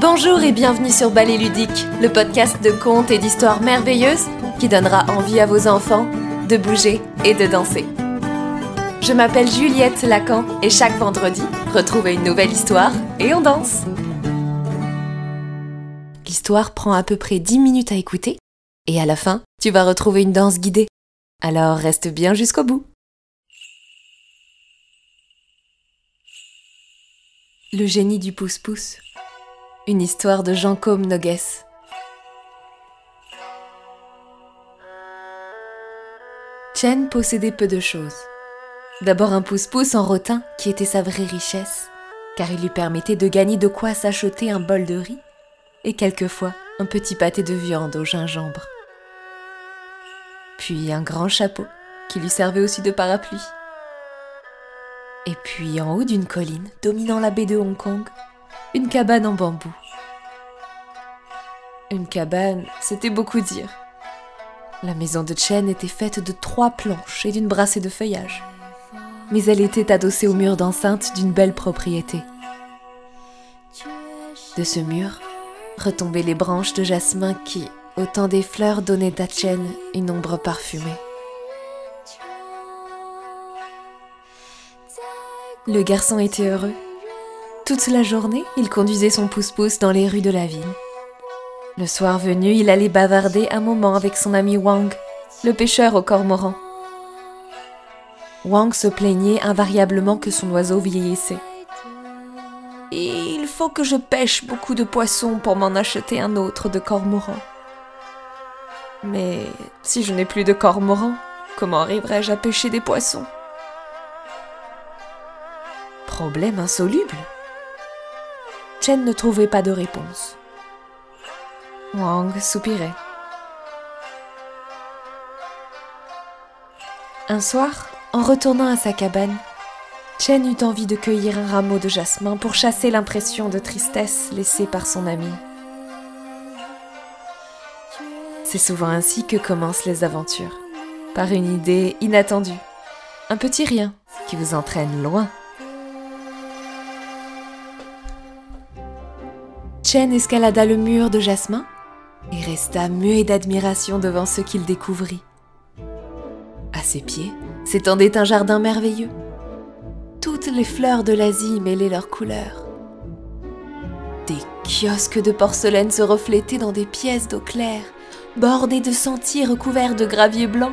Bonjour et bienvenue sur Ballet Ludique, le podcast de contes et d'histoires merveilleuses qui donnera envie à vos enfants de bouger et de danser. Je m'appelle Juliette Lacan et chaque vendredi, retrouvez une nouvelle histoire et on danse. L'histoire prend à peu près 10 minutes à écouter et à la fin, tu vas retrouver une danse guidée. Alors reste bien jusqu'au bout. Le génie du pouce-pouce. Une histoire de Jean Côme Nogues. Chen possédait peu de choses. D'abord un pouce-pouce en rotin qui était sa vraie richesse, car il lui permettait de gagner de quoi s'acheter un bol de riz et quelquefois un petit pâté de viande au gingembre. Puis un grand chapeau qui lui servait aussi de parapluie. Et puis en haut d'une colline, dominant la baie de Hong Kong, une cabane en bambou. Une cabane, c'était beaucoup dire. La maison de Chen était faite de trois planches et d'une brassée de feuillage. Mais elle était adossée au mur d'enceinte d'une belle propriété. De ce mur retombaient les branches de jasmin qui, au temps des fleurs, donnaient à Chen une ombre parfumée. Le garçon était heureux. Toute la journée, il conduisait son pouce-pouce dans les rues de la ville. Le soir venu, il allait bavarder un moment avec son ami Wang, le pêcheur au cormoran. Wang se plaignait invariablement que son oiseau vieillissait. Il faut que je pêche beaucoup de poissons pour m'en acheter un autre de cormoran. Mais si je n'ai plus de cormoran, comment arriverai-je à pêcher des poissons? Problème insoluble. Chen ne trouvait pas de réponse. Wang soupirait. Un soir, en retournant à sa cabane, Chen eut envie de cueillir un rameau de jasmin pour chasser l'impression de tristesse laissée par son ami. C'est souvent ainsi que commencent les aventures, par une idée inattendue, un petit rien qui vous entraîne loin. Chen escalada le mur de jasmin et resta muet d'admiration devant ce qu'il découvrit. À ses pieds s'étendait un jardin merveilleux. Toutes les fleurs de l'Asie mêlaient leurs couleurs. Des kiosques de porcelaine se reflétaient dans des pièces d'eau claire, bordées de sentiers recouverts de gravier blanc.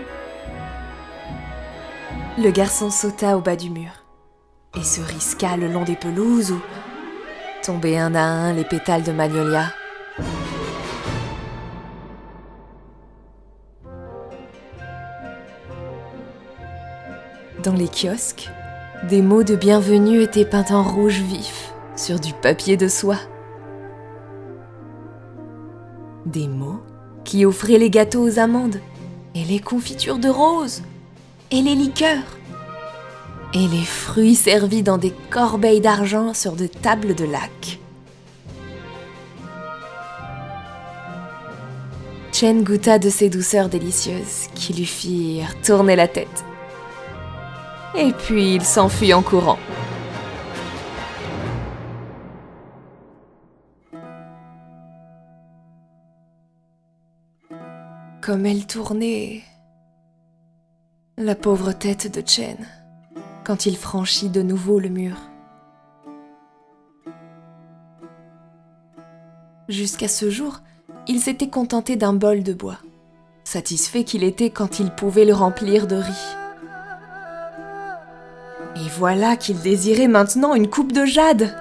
Le garçon sauta au bas du mur et se risqua le long des pelouses où tombaient un à un les pétales de magnolia. Dans les kiosques, des mots de bienvenue étaient peints en rouge vif sur du papier de soie. Des mots qui offraient les gâteaux aux amandes et les confitures de roses et les liqueurs et les fruits servis dans des corbeilles d'argent sur de tables de lac. Chen goûta de ces douceurs délicieuses qui lui firent tourner la tête. Et puis il s'enfuit en courant. Comme elle tournait, la pauvre tête de Chen quand il franchit de nouveau le mur. Jusqu'à ce jour, il s'était contenté d'un bol de bois, satisfait qu'il était quand il pouvait le remplir de riz. Et voilà qu'il désirait maintenant une coupe de jade.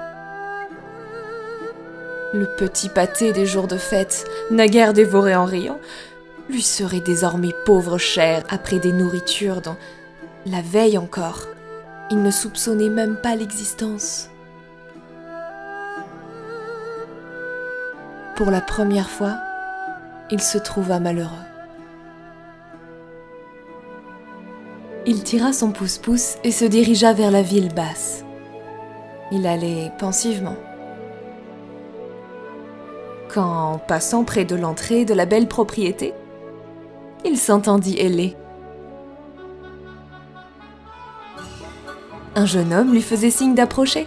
Le petit pâté des jours de fête, naguère dévoré en riant, lui serait désormais pauvre cher après des nourritures dont, la veille encore, il ne soupçonnait même pas l'existence. Pour la première fois, il se trouva malheureux. Il tira son pouce-pouce et se dirigea vers la ville basse. Il allait pensivement. Quand, passant près de l'entrée de la belle propriété, il s'entendit ailer. Un jeune homme lui faisait signe d'approcher.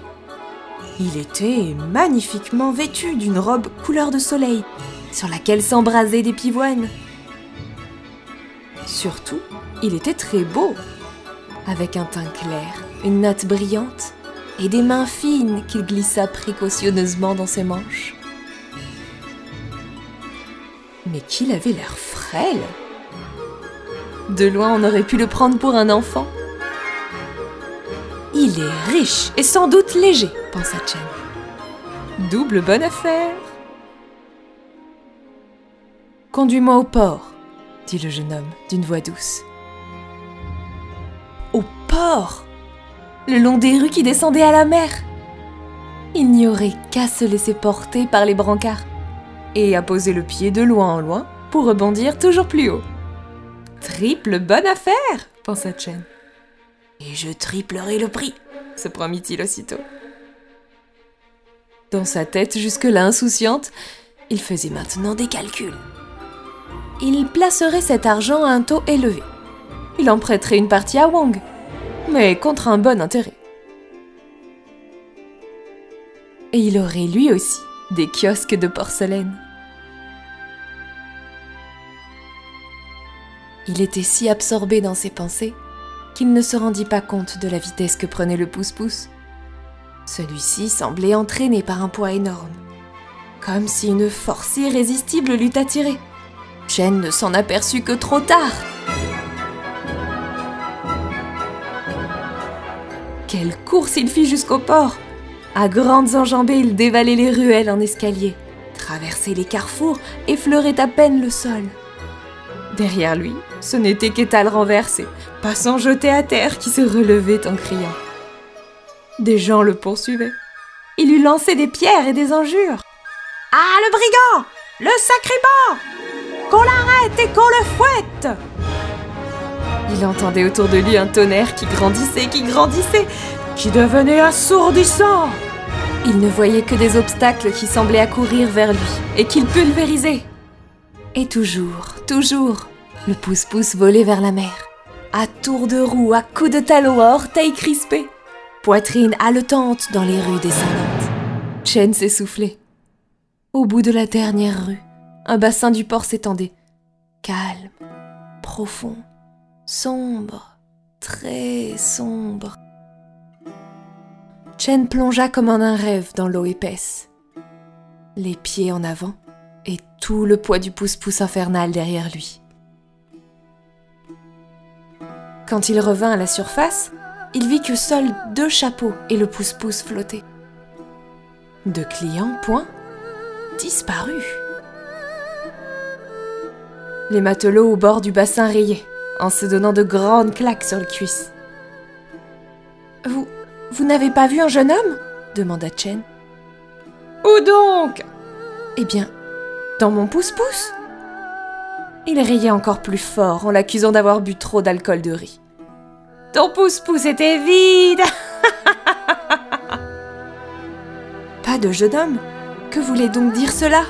Il était magnifiquement vêtu d'une robe couleur de soleil, sur laquelle s'embrasaient des pivoines. Surtout, il était très beau, avec un teint clair, une natte brillante et des mains fines qu'il glissa précautionneusement dans ses manches. Mais qu'il avait l'air frêle De loin, on aurait pu le prendre pour un enfant. Riche et sans doute léger, pensa Chen. Double bonne affaire. Conduis-moi au port, dit le jeune homme d'une voix douce. Au port? Le long des rues qui descendaient à la mer Il n'y aurait qu'à se laisser porter par les brancards et à poser le pied de loin en loin pour rebondir toujours plus haut. Triple bonne affaire, pensa Chen. Et je triplerai le prix, se promit-il aussitôt. Dans sa tête jusque-là insouciante, il faisait maintenant des calculs il placerait cet argent à un taux élevé. Il en prêterait une partie à Wang, mais contre un bon intérêt. Et il aurait lui aussi des kiosques de porcelaine. Il était si absorbé dans ses pensées qu'il ne se rendit pas compte de la vitesse que prenait le pouce-pouce. Celui-ci semblait entraîné par un poids énorme, comme si une force irrésistible l'eût attiré. Chen ne s'en aperçut que trop tard. Quelle course il fit jusqu'au port À grandes enjambées, il dévalait les ruelles en escalier, traversait les carrefours, effleurait à peine le sol. Derrière lui, ce n'était qu'étal renversé, passant jeté à terre qui se relevait en criant. Des gens le poursuivaient. Il lui lançait des pierres et des injures. Ah, le brigand Le sacripant qu'on l'arrête et qu'on le fouette Il entendait autour de lui un tonnerre qui grandissait, qui grandissait, qui devenait assourdissant. Il ne voyait que des obstacles qui semblaient accourir vers lui et qu'il pulvérisait. Et toujours, toujours, le pouce-pouce volait vers la mer, à tour de roue, à coups de talons, à orteils crispés, poitrine haletante dans les rues descendantes. Chen s'essoufflait. Au bout de la dernière rue, un bassin du port s'étendait. Calme, profond, sombre, très sombre. Chen plongea comme en un rêve dans l'eau épaisse. Les pieds en avant et tout le poids du pouce-pouce infernal derrière lui. Quand il revint à la surface, il vit que seuls deux chapeaux et le pouce-pouce flottaient. Deux clients, point, disparus. Les matelots au bord du bassin riaient, en se donnant de grandes claques sur les cuisses. Vous. Vous n'avez pas vu un jeune homme? demanda Chen. Où donc? Eh bien, dans mon pouce-pouce. Il riait encore plus fort en l'accusant d'avoir bu trop d'alcool de riz. Ton pouce-pouce était vide Pas de jeune homme Que voulait donc dire cela?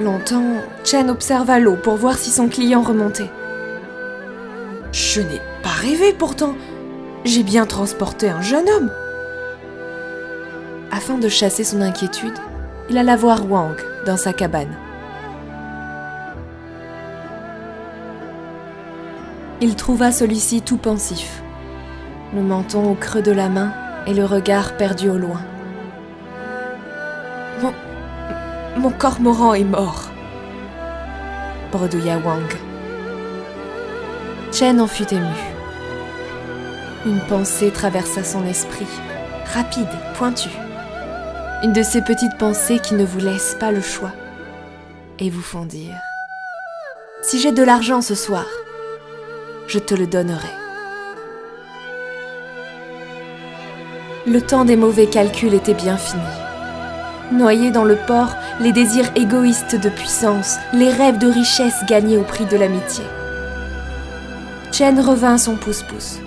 Longtemps, Chen observa l'eau pour voir si son client remontait. Je n'ai pas rêvé pourtant. J'ai bien transporté un jeune homme. Afin de chasser son inquiétude, il alla voir Wang dans sa cabane. Il trouva celui-ci tout pensif, le menton au creux de la main et le regard perdu au loin. Mon cormoran est mort, bredouilla Wang. Chen en fut ému. Une pensée traversa son esprit, rapide, pointue. Une de ces petites pensées qui ne vous laissent pas le choix et vous font dire Si j'ai de l'argent ce soir, je te le donnerai. Le temps des mauvais calculs était bien fini. Noyés dans le port, les désirs égoïstes de puissance, les rêves de richesse gagnés au prix de l'amitié. Chen revint son pouce-pouce.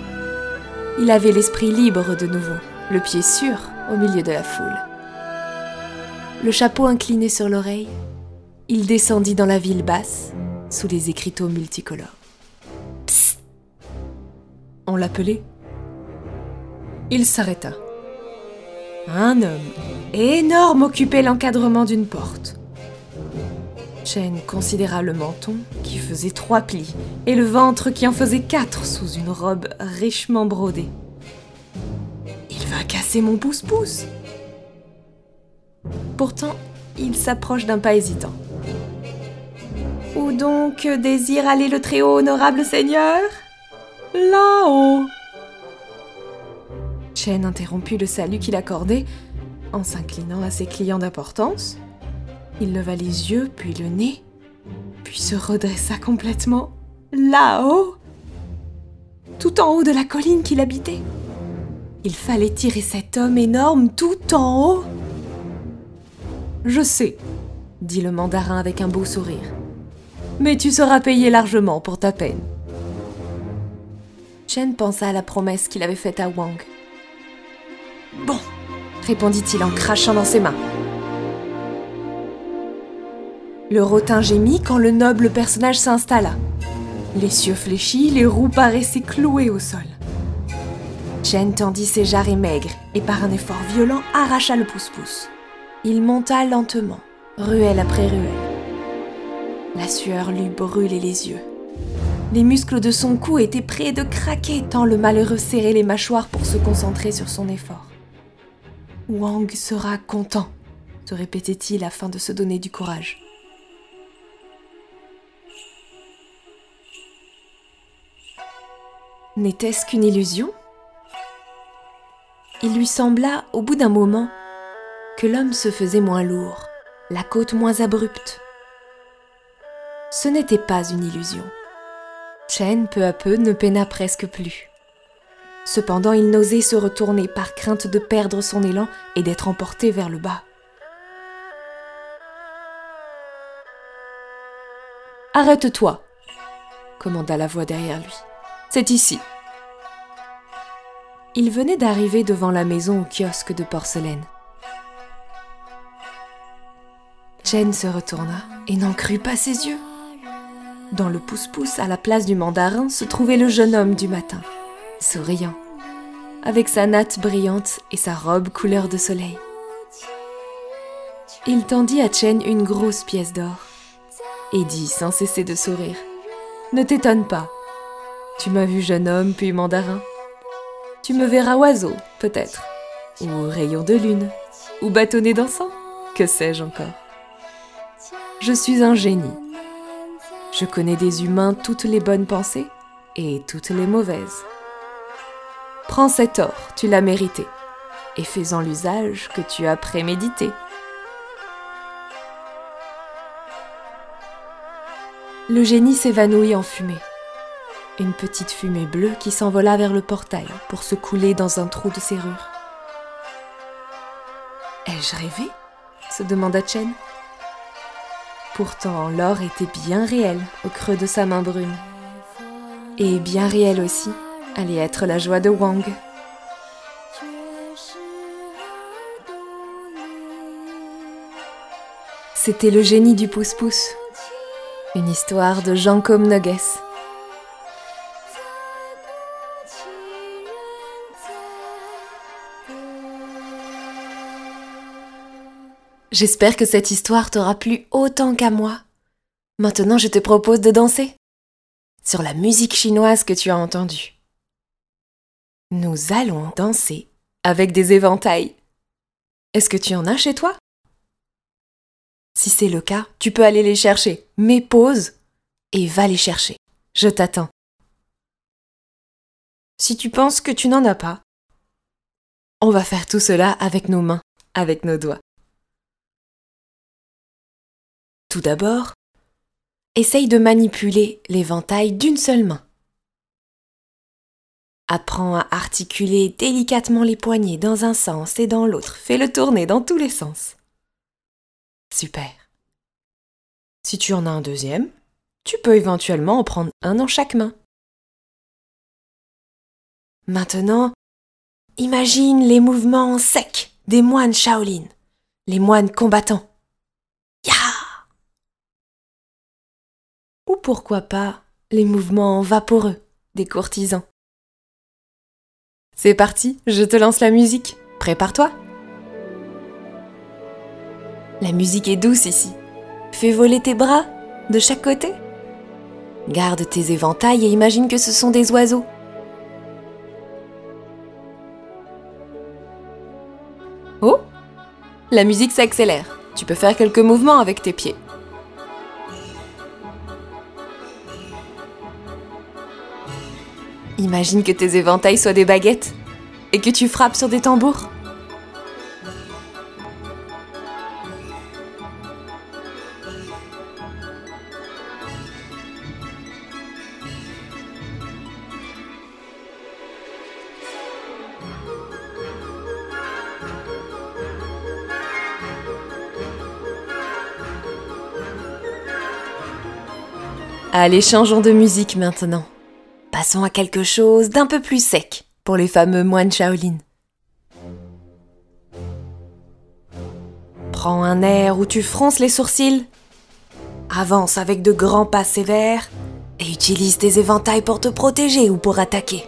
Il avait l'esprit libre de nouveau, le pied sûr au milieu de la foule. Le chapeau incliné sur l'oreille, il descendit dans la ville basse, sous les écriteaux multicolores. L'appelait Il s'arrêta. Un homme énorme occupait l'encadrement d'une porte. Chen considéra le menton qui faisait trois plis et le ventre qui en faisait quatre sous une robe richement brodée. Il va casser mon pouce-pouce. Pourtant, il s'approche d'un pas hésitant. Où donc désire aller le très haut honorable seigneur? Là-haut Chen interrompit le salut qu'il accordait en s'inclinant à ses clients d'importance. Il leva les yeux, puis le nez, puis se redressa complètement là-haut, tout en haut de la colline qu'il habitait. Il fallait tirer cet homme énorme tout en haut. Je sais, dit le mandarin avec un beau sourire. Mais tu seras payé largement pour ta peine. Chen pensa à la promesse qu'il avait faite à Wang. Bon, répondit-il en crachant dans ses mains. Le rotin gémit quand le noble personnage s'installa. Les cieux fléchis, les roues paraissaient clouées au sol. Chen tendit ses jarrets maigres et par un effort violent arracha le pouce-pouce. Il monta lentement, ruelle après ruelle. La sueur lui brûlait les yeux. Les muscles de son cou étaient près de craquer tant le malheureux serrait les mâchoires pour se concentrer sur son effort. Wang sera content, se répétait-il afin de se donner du courage. N'était-ce qu'une illusion? Il lui sembla, au bout d'un moment, que l'homme se faisait moins lourd, la côte moins abrupte. Ce n'était pas une illusion. Chen, peu à peu, ne peina presque plus. Cependant, il n'osait se retourner par crainte de perdre son élan et d'être emporté vers le bas. Arrête-toi, commanda la voix derrière lui. C'est ici. Il venait d'arriver devant la maison au kiosque de porcelaine. Chen se retourna et n'en crut pas ses yeux. Dans le pouce-pouce, à la place du mandarin, se trouvait le jeune homme du matin, souriant, avec sa natte brillante et sa robe couleur de soleil. Il tendit à Chen une grosse pièce d'or et dit sans cesser de sourire Ne t'étonne pas, tu m'as vu jeune homme puis mandarin. Tu me verras oiseau, peut-être, ou rayon de lune, ou bâtonnet dansant, que sais-je encore. Je suis un génie. Je connais des humains toutes les bonnes pensées et toutes les mauvaises. Prends cet or, tu l'as mérité, et fais-en l'usage que tu as prémédité. Le génie s'évanouit en fumée une petite fumée bleue qui s'envola vers le portail pour se couler dans un trou de serrure. Ai-je rêvé? se demanda Chen. Pourtant, l'or était bien réel au creux de sa main brune. Et bien réel aussi allait être la joie de Wang. C'était le génie du pouce-pouce. Une histoire de Jean Comnogues. J'espère que cette histoire t'aura plu autant qu'à moi. Maintenant, je te propose de danser sur la musique chinoise que tu as entendue. Nous allons danser avec des éventails. Est-ce que tu en as chez toi? Si c'est le cas, tu peux aller les chercher, mais pause et va les chercher. Je t'attends. Si tu penses que tu n'en as pas, on va faire tout cela avec nos mains, avec nos doigts. Tout d'abord, essaye de manipuler l'éventail d'une seule main. Apprends à articuler délicatement les poignets dans un sens et dans l'autre. Fais-le tourner dans tous les sens. Super. Si tu en as un deuxième, tu peux éventuellement en prendre un dans chaque main. Maintenant, imagine les mouvements secs des moines Shaolin, les moines combattants. Ou pourquoi pas les mouvements vaporeux des courtisans. C'est parti, je te lance la musique. Prépare-toi. La musique est douce ici. Fais voler tes bras de chaque côté. Garde tes éventails et imagine que ce sont des oiseaux. Oh La musique s'accélère. Tu peux faire quelques mouvements avec tes pieds. Imagine que tes éventails soient des baguettes et que tu frappes sur des tambours. Allez, changeons de musique maintenant. Passons à quelque chose d'un peu plus sec pour les fameux moines Shaolin. Prends un air où tu fronces les sourcils. Avance avec de grands pas sévères et utilise tes éventails pour te protéger ou pour attaquer.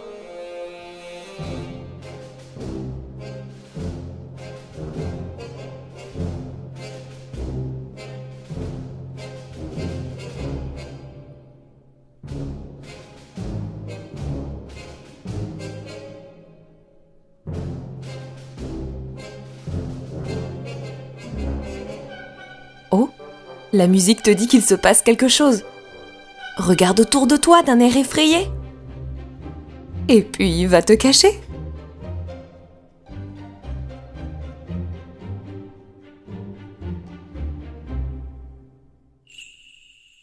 La musique te dit qu'il se passe quelque chose. Regarde autour de toi d'un air effrayé. Et puis va te cacher.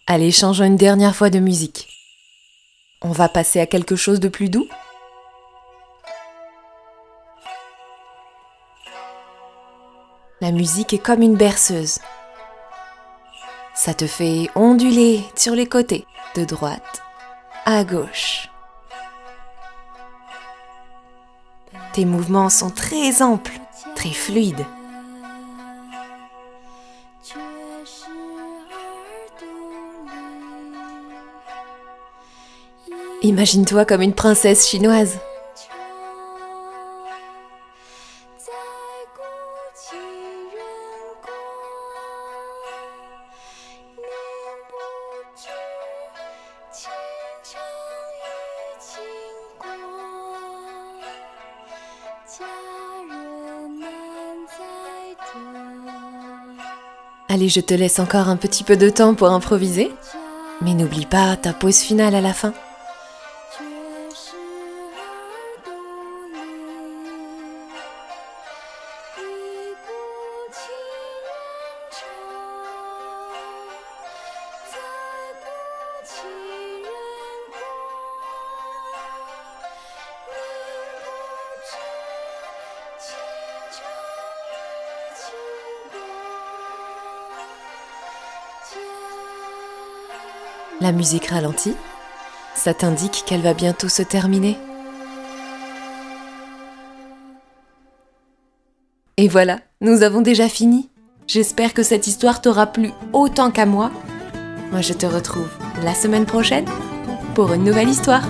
Allez, changeons une dernière fois de musique. On va passer à quelque chose de plus doux. La musique est comme une berceuse. Ça te fait onduler sur les côtés, de droite à gauche. Tes mouvements sont très amples, très fluides. Imagine-toi comme une princesse chinoise. Allez, je te laisse encore un petit peu de temps pour improviser. Mais n'oublie pas ta pause finale à la fin. La musique ralentit. Ça t'indique qu'elle va bientôt se terminer. Et voilà, nous avons déjà fini. J'espère que cette histoire t'aura plu autant qu'à moi. Moi, je te retrouve la semaine prochaine pour une nouvelle histoire.